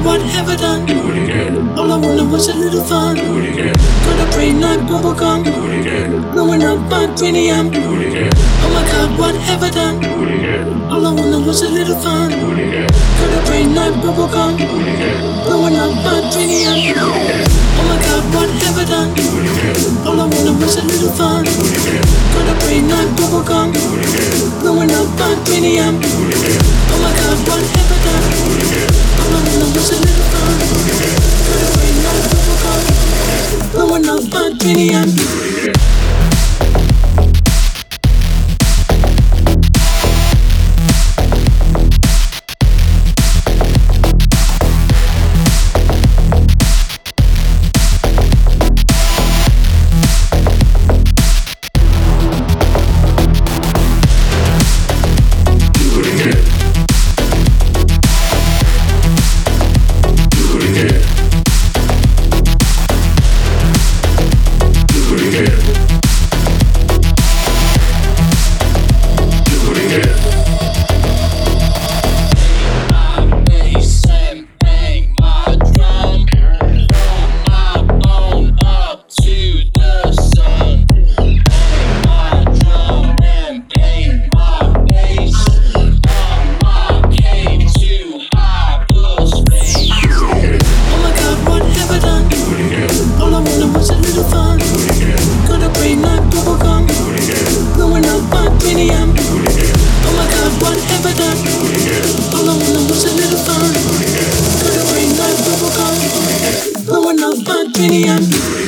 What have I done? All I wanted was a little fun. Got a brain like bubblegum. Blowing up my cranium. Oh my God, what have I done? All I wanted was a little fun. Got a brain like bubblegum. Blowing up my cranium. Oh my God, what have I done? All I wanted was a little fun. Got a brain like bubblegum. Blowing up my cranium. Oh my God, what Blowing fun.